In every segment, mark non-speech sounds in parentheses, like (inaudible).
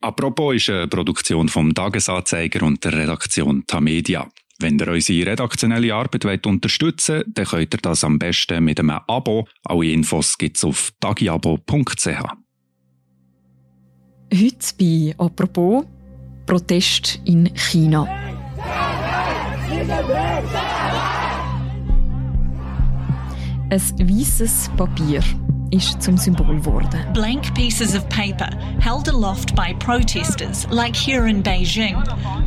Apropos ist eine Produktion vom Tagesanzeiger und der Redaktion Tamedia. Wenn ihr unsere redaktionelle Arbeit unterstützen wollt, dann könnt ihr das am besten mit einem Abo. Alle Infos gibt's auf tagiabo.ch. Heute bei «Apropos» Protest in China. Ein weißes Papier ist zum Symbol geworden. Blank pieces of paper held aloft by protesters like here in Beijing,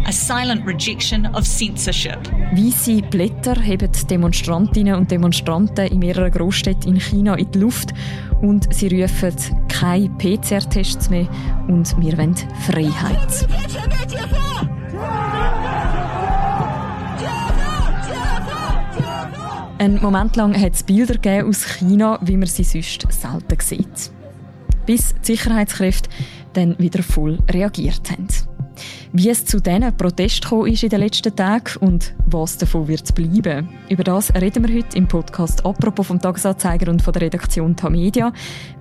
a silent rejection of censorship. Weiße Blätter heben Demonstrantinnen und Demonstranten in mehreren Großstädten in China in die Luft und sie rufen keine PCR-Tests mehr und wir wollen Freiheit. Ein Moment lang hat es Bilder aus China, wie man sie sonst selten sieht. Bis die Sicherheitskräfte dann wieder voll reagiert haben. Wie es zu diesen Protesten gekommen ist in den letzten Tagen und was davon wird bleiben, über das reden wir heute im Podcast «Apropos» vom Tagesanzeiger und von der Redaktion Tamedia.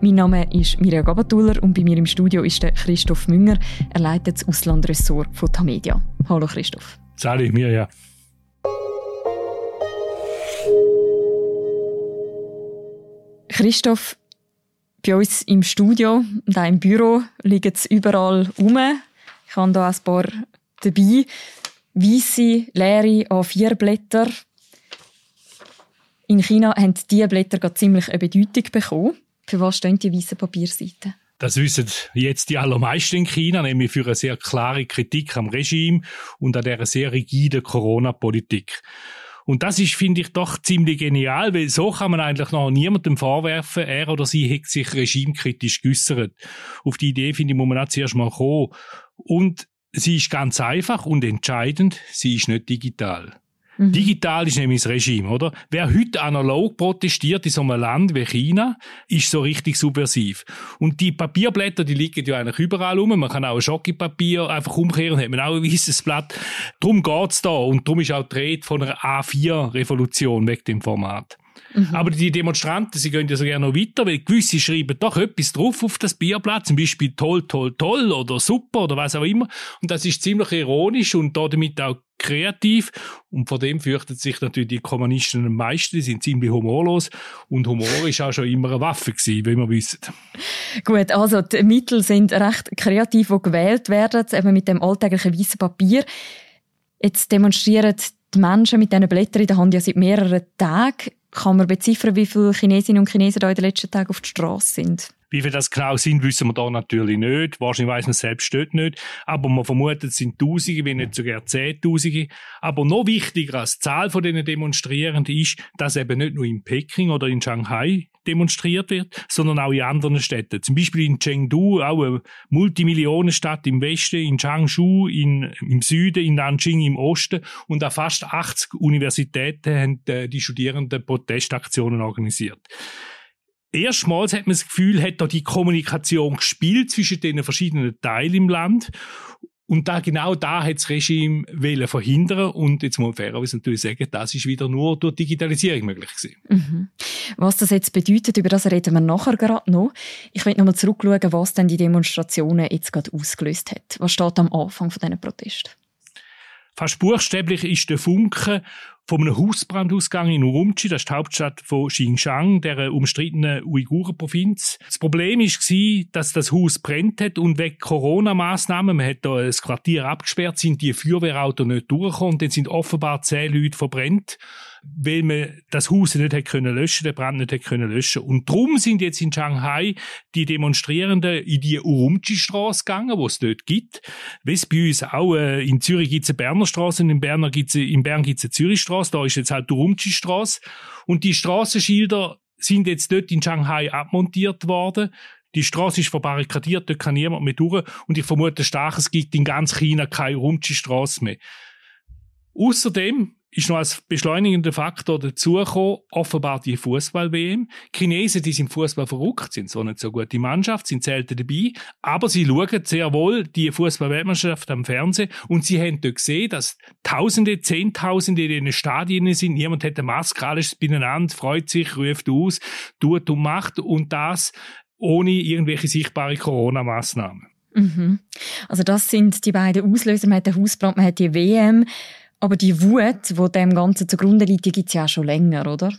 Mein Name ist Mirja Gabatuller und bei mir im Studio ist der Christoph Münger. Er leitet das Auslandressort von Tamedia. Hallo Christoph. Salut Mirja. Christoph, bei uns im Studio und auch im Büro liegen es überall rum. Ich habe hier ein paar dabei. Weisse, leere A4-Blätter. In China haben diese Blätter ziemlich eine Bedeutung bekommen. Für was stehen die weißen Papierseiten? Das wissen jetzt die allermeisten in China, nämlich für eine sehr klare Kritik am Regime und an dieser sehr rigiden Corona-Politik. Und das ist, finde ich, doch ziemlich genial, weil so kann man eigentlich noch niemandem vorwerfen, er oder sie hätte sich regimekritisch geäussert. Auf die Idee, finde ich, muss man auch zuerst mal kommen. Und sie ist ganz einfach und entscheidend, sie ist nicht digital. Mhm. Digital ist nämlich das Regime, oder? Wer heute analog protestiert in so einem Land wie China, ist so richtig subversiv. Und die Papierblätter, die liegen ja eigentlich überall rum. Man kann auch ein Schokipapier einfach umkehren, hat man auch ein weißes Blatt. Darum geht's da. Und darum ist auch die Rede von einer A4-Revolution weg dem Format. Mhm. Aber die Demonstranten, sie gehen ja so gerne noch weiter, weil gewisse schreiben doch etwas drauf auf das Bierblatt, zum Beispiel toll, toll, toll oder super oder was auch immer. Und das ist ziemlich ironisch und damit auch kreativ. Und vor dem fürchten sich natürlich die Kommunisten am meisten. Die sind ziemlich humorlos. Und Humor ist auch schon immer eine Waffe gewesen, wie wir wissen. Gut, also die Mittel sind recht kreativ, die gewählt werden, eben mit dem alltäglichen weißen Papier. Jetzt demonstrieren die Menschen mit diesen Blättern in der Hand ja seit mehreren Tagen. Kann man beziffern, wie viele Chinesinnen und Chinesen da in den letzten Tagen auf der Straße sind? Wie viel das genau sind, wissen wir da natürlich nicht. Wahrscheinlich weiß man selbst dort nicht. Aber man vermutet, es sind Tausende, wenn nicht sogar Zehntausende. Aber noch wichtiger als die Zahl von diesen Demonstrierenden ist, dass eben nicht nur in Peking oder in Shanghai demonstriert wird, sondern auch in anderen Städten. Zum Beispiel in Chengdu, auch eine Multimillionenstadt im Westen, in Changshu in, im Süden, in Nanjing im Osten und an fast 80 Universitäten haben äh, die Studierenden Protestaktionen organisiert erstmals hat man das Gefühl, hat da die Kommunikation gespielt zwischen den verschiedenen Teilen im Land. Und da, genau da hat das Regime wollen verhindern. Und jetzt muss man fairerweise natürlich sagen, das ist wieder nur durch Digitalisierung möglich gewesen. Mhm. Was das jetzt bedeutet, über das reden wir nachher gerade noch. Ich will nochmal zurückschauen, was denn die Demonstrationen jetzt gerade ausgelöst hat. Was steht am Anfang von diesen Protesten? Fast buchstäblich ist der Funke von einem Hausbrand ausgegangen in Urumqi, das ist die Hauptstadt von Xinjiang, der umstrittenen Uiguren-Provinz. Das Problem war, dass das Haus brennt hat und wegen Corona-Massnahmen, man hat da das Quartier abgesperrt, sind die Feuerwehrautos nicht durchgekommen und dann sind offenbar zehn Leute verbrennt weil man das Haus nicht hätte können löschen, den Brand nicht hätte können löschen. Und darum sind jetzt in Shanghai die Demonstrierenden in die Urumqi-Straße gegangen, wo es dort gibt. Es bei uns auch, äh, in Zürich gibt es eine Berner Straße und in, Berner gibt's, in Bern gibt es eine Zürichstraße, da ist jetzt halt die Urumqi-Straße. Und die Straßenschilder sind jetzt dort in Shanghai abmontiert worden. Die Straße ist verbarrikadiert, dort kann niemand mehr durch. Und ich vermute stark, es gibt in ganz China keine Urumqi-Straße mehr. Außerdem ist noch als beschleunigender Faktor dazugekommen, offenbar die Fußball-WM. Chinesen, die sind Fußball verrückt, sind so nicht so gute Mannschaft, sind selten dabei, aber sie schauen sehr wohl die Fußball-Weltmeisterschaft am Fernsehen und sie haben dort gesehen, dass Tausende, Zehntausende in den Stadien sind, niemand hat eine Maske, alles beieinander, freut sich, ruft aus, tut und macht und das ohne irgendwelche sichtbare Corona-Maßnahmen. Mhm. Also das sind die beiden Auslöser. Man hat den Hausbrand, man hat die WM. Aber die Wut, die dem Ganzen zugrunde liegt, die gibt es ja auch schon länger, oder?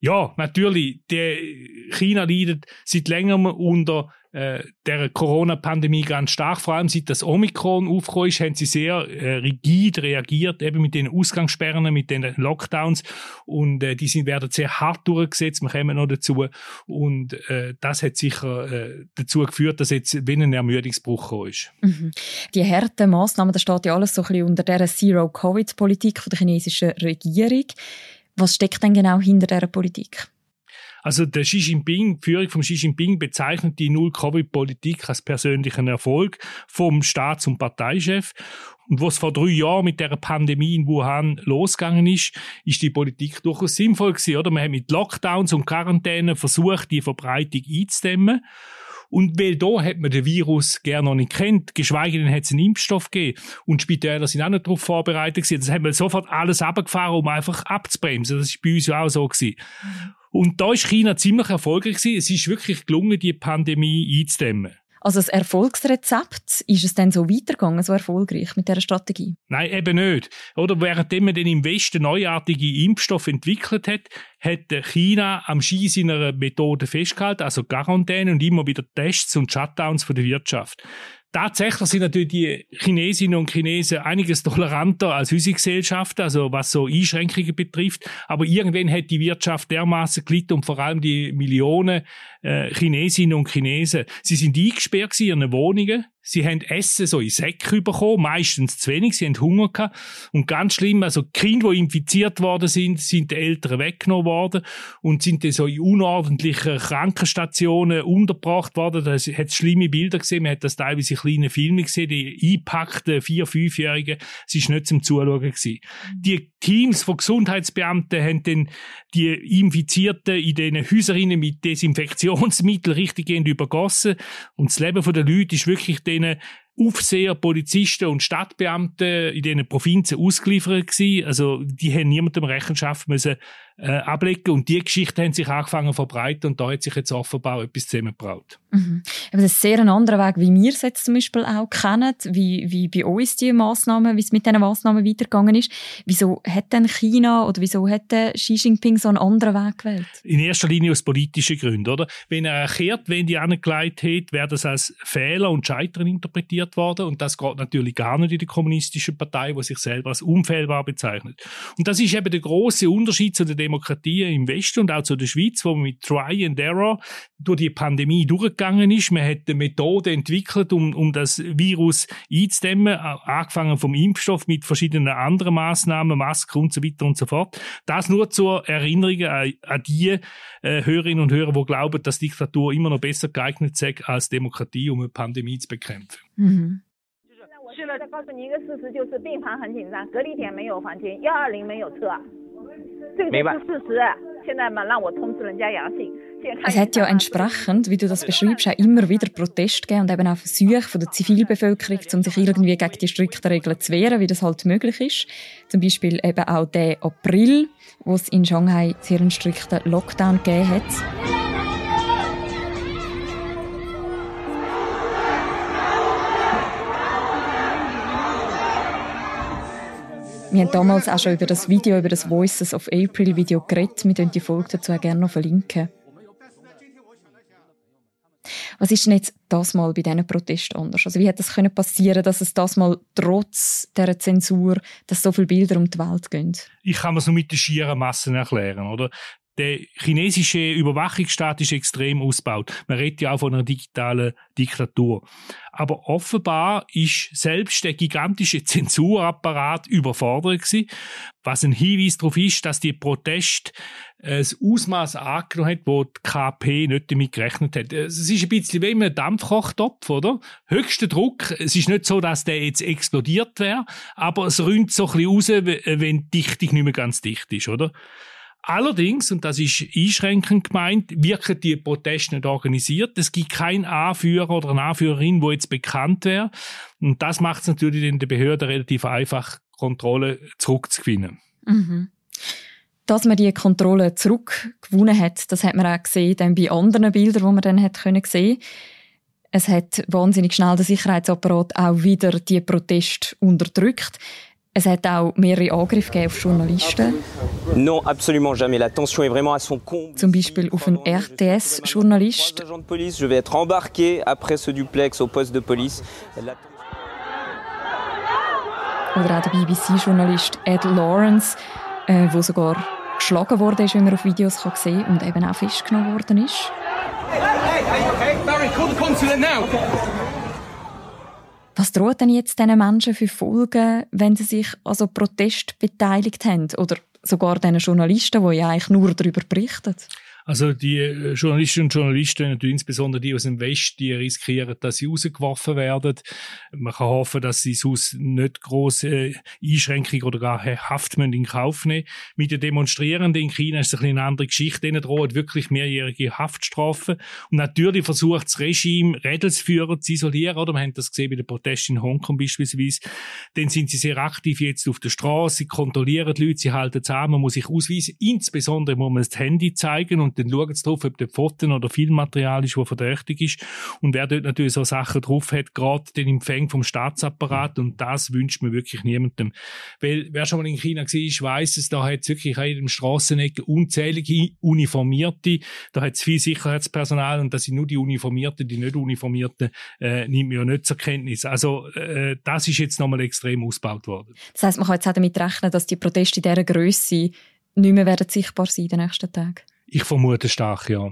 Ja, natürlich. Die China leidet seit längerem unter äh, der Corona-Pandemie ganz stark. Vor allem seit das Omikron aufgekommen ist, haben sie sehr äh, rigid reagiert, eben mit den Ausgangssperren, mit den Lockdowns. Und äh, die sind, werden sehr hart durchgesetzt. Wir kommen noch dazu. Und äh, das hat sicher äh, dazu geführt, dass jetzt wie ein Ermüdungsbruch gekommen ist. Mhm. Die harten Massnahmen, das steht ja alles so ein bisschen unter der Zero-Covid-Politik der chinesischen Regierung. Was steckt denn genau hinter dieser Politik? Also der Xi Jinping, die Führung von Xi Jinping bezeichnet die Null-Covid-Politik als persönlichen Erfolg vom Staats- und Parteichef. Und was vor drei Jahren mit der Pandemie in Wuhan losgegangen ist, ist die Politik durchaus sinnvoll gewesen, oder? Man hat mit Lockdowns und Quarantäne versucht, die Verbreitung einzudämmen. Und weil da hat man den Virus gerne noch nicht kennt, geschweige denn hat es einen Impfstoff gegeben. Und Spitäler sind auch nicht darauf vorbereitet gewesen. Das haben wir sofort alles abgefahren, um einfach abzubremsen. Das ist bei uns ja auch so gewesen. Und da ist China ziemlich erfolgreich gewesen. Es ist wirklich gelungen, die Pandemie einzudämmen. Also das Erfolgsrezept, ist es denn so weitergegangen, so erfolgreich mit dieser Strategie? Nein, eben nicht. Oder währenddem man den im Westen neuartige Impfstoff entwickelt hat, hat China am Ski seiner Methode festgehalten, also Quarantäne und immer wieder Tests und Shutdowns von der Wirtschaft. Tatsächlich sind natürlich die Chinesinnen und Chinesen einiges toleranter als unsere Gesellschaft, also was so Einschränkungen betrifft. Aber irgendwann hat die Wirtschaft dermaßen gelitten und vor allem die Millionen äh, Chinesinnen und Chinesen. Sie sind eingesperrt in ihren Wohnungen. Sie haben Essen so in Säcke bekommen, meistens zu wenig, sie haben Hunger gehabt. Und ganz schlimm, also Kinder, die infiziert worden sind, sind den Eltern weggenommen worden und sind dann so in unordentlichen Krankenstationen untergebracht worden. Da hat schlimme Bilder gesehen, man hat das teilweise in kleinen Filmen gesehen, die einpackten Vier-, Fünfjährigen, es war nicht zum Zuschauen gewesen. Die Teams von Gesundheitsbeamten haben dann die Infizierten in diesen Häuserinnen mit Desinfektionsmitteln richtiggehend übergossen und das Leben der Leute ist wirklich denen Aufseher, Polizisten und Stadtbeamte in diesen Provinzen ausgeliefert gewesen. Also die haben niemandem Rechenschaft müssen äh, ablegen und die Geschichte haben sich angefangen zu verbreiten und da hat sich jetzt offenbar etwas zusammengebraut. Mhm. Aber das ist sehr ein anderer Weg, wie wir es jetzt zum Beispiel auch kennen, wie, wie bei uns die Massnahmen, wie es mit diesen Massnahmen weitergegangen ist. Wieso hat denn China oder wieso hat Xi Jinping so einen anderen Weg gewählt? In erster Linie aus politischen Gründen, oder? Wenn er erklärt, wenn die angelegt hat, wäre das als Fehler und Scheitern interpretiert worden und das geht natürlich gar nicht in der kommunistischen Partei, die sich selber als unfehlbar bezeichnet. Und das ist eben der große Unterschied zu den Demokratien im Westen und auch zu der Schweiz, wo man mit Try and Error durch die Pandemie durchgegangen ist. Man hat eine Methode entwickelt, um, um das Virus einzudämmen, angefangen vom Impfstoff mit verschiedenen anderen Maßnahmen, Masken und so weiter und so fort. Das nur zur Erinnerung an, an die äh, Hörerinnen und Hörer, die glauben, dass Diktatur immer noch besser geeignet sei als Demokratie, um eine Pandemie zu bekämpfen. Mhm. (laughs) Es hat ja entsprechend, wie du das beschreibst, auch immer wieder Proteste gegeben und eben auch Versuche von der Zivilbevölkerung, um sich irgendwie gegen die strikten Regeln zu wehren, wie das halt möglich ist. Zum Beispiel eben auch der April, wo es in Shanghai sehr einen strikten Lockdown gegeben hat. Wir haben damals auch schon über das Video, über das Voices of April Video geredet. Wir können die Folge dazu auch gerne noch verlinken. Was ist denn jetzt das mal bei diesen Protesten anders? Also wie es das passieren, dass es das mal trotz der Zensur, dass so viele Bilder um die Welt gehen? Ich kann es nur mit den schieren Massen erklären, oder? Der chinesische Überwachungsstaat ist extrem ausgebaut. Man redet ja auch von einer digitalen Diktatur. Aber offenbar ist selbst der gigantische (laughs) Zensurapparat überfordert gewesen, was ein Hinweis darauf ist, dass die Protest äh, das Ausmaß angenommen hat, wo die KP nicht damit gerechnet hat. Es ist ein bisschen wie ein Dampfkochtopf, oder? Höchster Druck. Es ist nicht so, dass der jetzt explodiert wäre, aber es rinnt so ein bisschen raus, wenn die Dichtung nicht mehr ganz dicht ist, oder? Allerdings, und das ist einschränkend gemeint, wirken die Proteste nicht organisiert. Es gibt keinen Anführer oder eine Anführerin, wo jetzt bekannt wäre. Und das macht es natürlich in der Behörde relativ einfach, Kontrolle zurückzugewinnen. Mhm. Dass man die Kontrolle zurückgewonnen hat, das hat man auch gesehen dann bei anderen Bildern, die man dann hat können sehen. Es hat wahnsinnig schnell der Sicherheitsapparat auch wieder die Proteste unterdrückt. Es hat auch mehrere Angriffe auf Journalisten. Non, absolument jamais. La tension est vraiment à son comble. Zum Beispiel auf einen RTS-Journalist. Je vais être embarqué après ce duplex au poste de police. Oder auch der BBC-Journalist Ed Lawrence, äh, wo sogar geschlagen worden ist, wie man auf Videos kann sehen und eben auch festgenommen worden ist. Hey, hey, hey, okay, Barry, call the consulate now. Was droht denn jetzt diesen Menschen für Folgen, wenn sie sich an so Protest beteiligt haben? Oder sogar diesen Journalisten, die ja eigentlich nur darüber berichten? Also die äh, Journalistinnen und Journalisten, natürlich insbesondere die aus dem Westen, die riskieren, dass sie rausgeworfen werden. Man kann hoffen, dass sie sonst nicht große Einschränkungen oder gar Haft in Kauf nehmen. Mit den Demonstrierenden in China ist es ein eine andere Geschichte. Ihnen drohen wirklich mehrjährige Haftstrafen. Und natürlich versucht das Regime, Rädelsführer zu isolieren. Oder wir haben das gesehen bei den Protesten in Hongkong beispielsweise. Dann sind sie sehr aktiv jetzt auf der Straße. Sie kontrollieren die Leute, sie halten zusammen, man muss sich ausweisen. Insbesondere muss man das Handy zeigen und dann schauen sie drauf, ob dort Fotos oder Filmmaterial ist, das verdächtig ist. Und wer dort natürlich so Sachen drauf hat, gerade den Empfang vom Staatsapparat, und das wünscht man wirklich niemandem. Weil, wer schon mal in China war, weiss es, da hat es wirklich in jedem Strasseneck unzählige Uniformierte, da hat es viel Sicherheitspersonal und das sind nur die Uniformierten, die nicht Uniformierten, äh, nimmt man ja nicht zur Kenntnis. Also, äh, das ist jetzt nochmal extrem ausgebaut worden. Das heisst, man kann jetzt auch damit rechnen, dass die Proteste in dieser Größe nicht mehr werden sichtbar sein in den nächsten Tagen? Ich vermute stark, ja.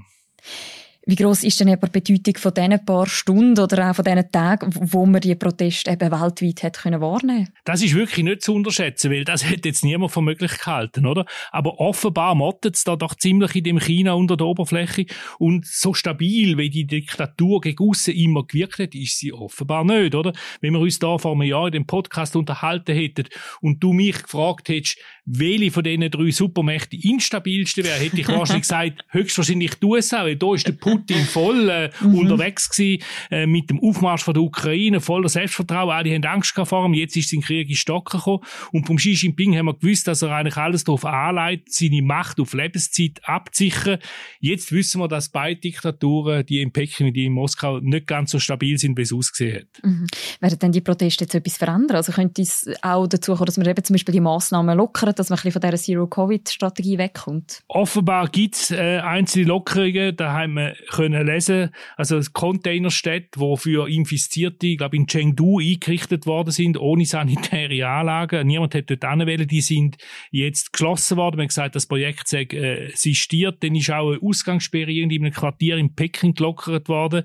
Wie groß ist denn die Bedeutung von diesen paar Stunden oder auch von diesen Tagen, wo man die Proteste eben weltweit hat können wahrnehmen Das ist wirklich nicht zu unterschätzen, weil das (laughs) hätte jetzt niemand für möglich gehalten, oder? Aber offenbar mottet es da doch ziemlich in dem China unter der Oberfläche und so stabil, wie die Diktatur gegen aussen immer gewirkt hat, ist sie offenbar nicht, oder? Wenn wir uns da vor einem Jahr in dem Podcast unterhalten hätten und du mich gefragt hättest, welche von diesen drei Supermächte instabilste wäre, hätte ich wahrscheinlich (laughs) gesagt, höchstwahrscheinlich die USA, weil da ist der Putin voll äh, mhm. unterwegs gewesen, äh, mit dem Aufmarsch von der Ukraine, voller Selbstvertrauen. Alle haben Angst vor ihm. Jetzt ist sein Krieg in Stocken gekommen. Und vom Xi Jinping haben wir gewusst, dass er eigentlich alles darauf anleitet, seine Macht auf Lebenszeit abzusichern. Jetzt wissen wir, dass beide Diktaturen, die in Peking und die in Moskau, nicht ganz so stabil sind, wie es ausgesehen hat. Mhm. Werden denn die Proteste jetzt etwas verändern? Also könnte es auch dazu kommen, dass man eben zum Beispiel die Massnahmen lockern, dass man ein bisschen von dieser Zero-Covid-Strategie wegkommt? Offenbar gibt es äh, einzelne Lockerungen, da haben wir können lesen, also Containerstädte, wo für Infizierte, ich glaube in Chengdu eingerichtet worden sind, ohne sanitäre Anlagen. Niemand hat dort anwählen, die sind jetzt geschlossen worden. Man hat gesagt, das Projekt sei äh, sistiert. Dann ist auch eine Ausgangssperre in einem Quartier in Peking gelockert worden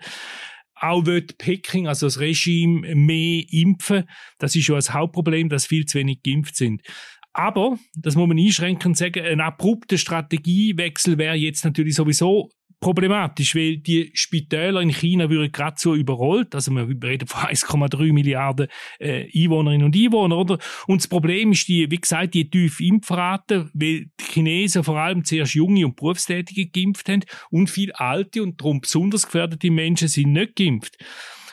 auch wird Peking, also das Regime, mehr impfen. Das ist ja das Hauptproblem, dass viel zu wenig geimpft sind. Aber, das muss man einschränkend sagen, ein abrupter Strategiewechsel wäre jetzt natürlich sowieso problematisch, weil die Spitäler in China würden gerade so überrollt. Also wir reden von (laughs) 1,3 Milliarden äh, Einwohnerinnen und Einwohner, oder? Und das Problem ist die, wie gesagt, die tiefe Impfrate, weil die Chinesen vor allem zuerst junge und Berufstätige geimpft haben und viele alte und darum besonders gefährdete Menschen sind nicht geimpft.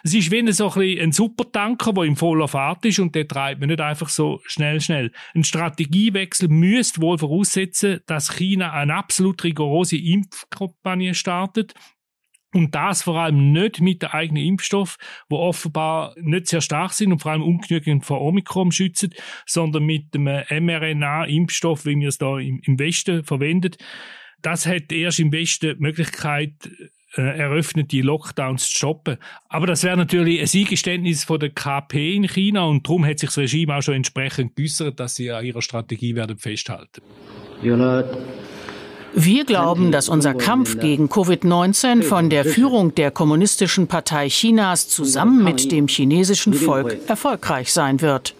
Es ist wie so ein, ein Supertanker, der im voller Fahrt ist und der treibt man nicht einfach so schnell, schnell. Ein Strategiewechsel müsste wohl voraussetzen, dass China eine absolut rigorose Impfkampagne startet. Und das vor allem nicht mit der eigenen Impfstoff, wo offenbar nicht sehr stark sind und vor allem ungenügend vor Omikron schützen, sondern mit dem mRNA-Impfstoff, wie wir es da im, Westen verwendet. Das hat erst im Westen die Möglichkeit, äh, eröffnet, die Lockdowns zu stoppen. Aber das wäre natürlich ein Eingeständnis von der KP in China und darum hat sich das Regime auch schon entsprechend geäußert, dass sie an ihrer Strategie werden festhalten. Wir glauben, dass unser Kampf gegen Covid-19 von der Führung der Kommunistischen Partei Chinas zusammen mit dem chinesischen Volk erfolgreich sein wird.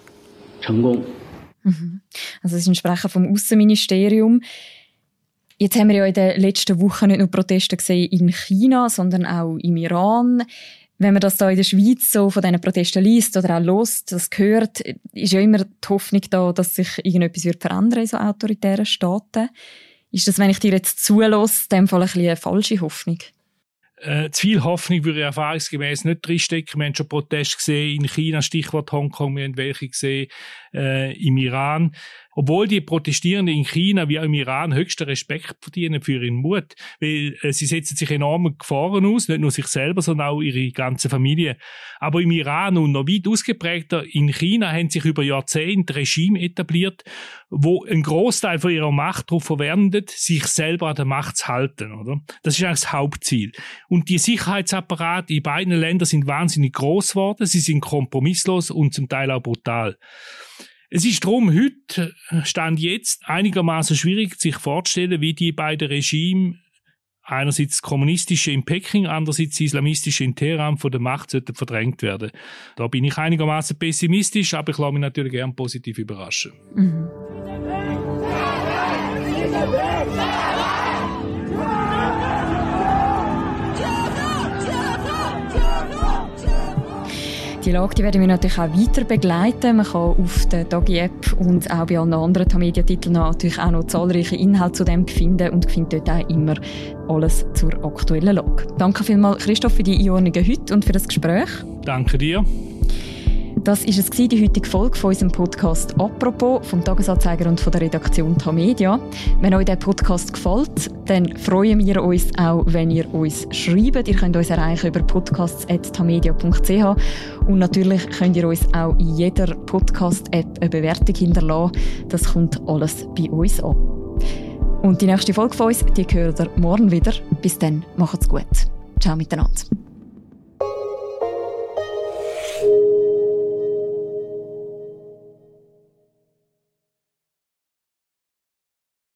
Mhm. Also das ist ein Sprecher vom Außenministerium. Jetzt haben wir ja in den letzten Wochen nicht nur Proteste gesehen in China, sondern auch im Iran. Wenn man das da in der Schweiz so von diesen Protesten liest oder auch lost, das hört, ist ja immer die Hoffnung da, dass sich irgendetwas wird verändern in so autoritären Staaten. Ist das, wenn ich dir jetzt zulasse, in dem Fall ein bisschen eine falsche Hoffnung? Äh, zu viel Hoffnung würde ich erfahrungsgemäß nicht drinstecken. Wir haben schon Proteste gesehen in China, Stichwort Hongkong, wir haben welche gesehen äh, im Iran. Obwohl die Protestierenden in China wie auch im Iran höchsten Respekt verdienen für ihren Mut, weil äh, sie setzen sich enorme Gefahren aus, nicht nur sich selber, sondern auch ihre ganze Familie. Aber im Iran und noch weit ausgeprägter in China haben sich über Jahrzehnte Regime etabliert, wo ein Großteil von ihrer Macht darauf verwendet, sich selber an der Macht zu halten. Oder? Das ist eigentlich das Hauptziel. Und die Sicherheitsapparate in beiden Ländern sind wahnsinnig groß geworden, sie sind kompromisslos und zum Teil auch brutal. Es ist darum heute, Stand jetzt, einigermaßen schwierig, sich vorzustellen, wie die beiden Regime einerseits kommunistische in Peking, andererseits islamistische in Teheran von der Macht sollten verdrängt werden. Da bin ich einigermaßen pessimistisch, aber ich lasse mich natürlich gern positiv überraschen. Mhm. Die Lage die werden wir natürlich auch weiter begleiten. Man kann auf der Dagi-App und auch bei allen anderen Tamedia-Titeln natürlich auch noch zahlreiche Inhalte zu dem finden und findet dort auch immer alles zur aktuellen Lage. Danke vielmals, Christoph, für die Einordnungen heute und für das Gespräch. Danke dir. Das war es die heutige Folge von unserem Podcast «Apropos» vom Tagesanzeiger und von der Redaktion Tamedia. Wenn euch der Podcast gefällt, dann freuen wir uns auch, wenn ihr uns schreibt. Ihr könnt uns erreichen über podcasts.tamedia.ch und natürlich könnt ihr uns auch in jeder Podcast-App eine Bewertung hinterlassen. Das kommt alles bei uns an. Und die nächste Folge von uns, die hören ihr morgen wieder. Bis dann, macht's gut. Ciao miteinander.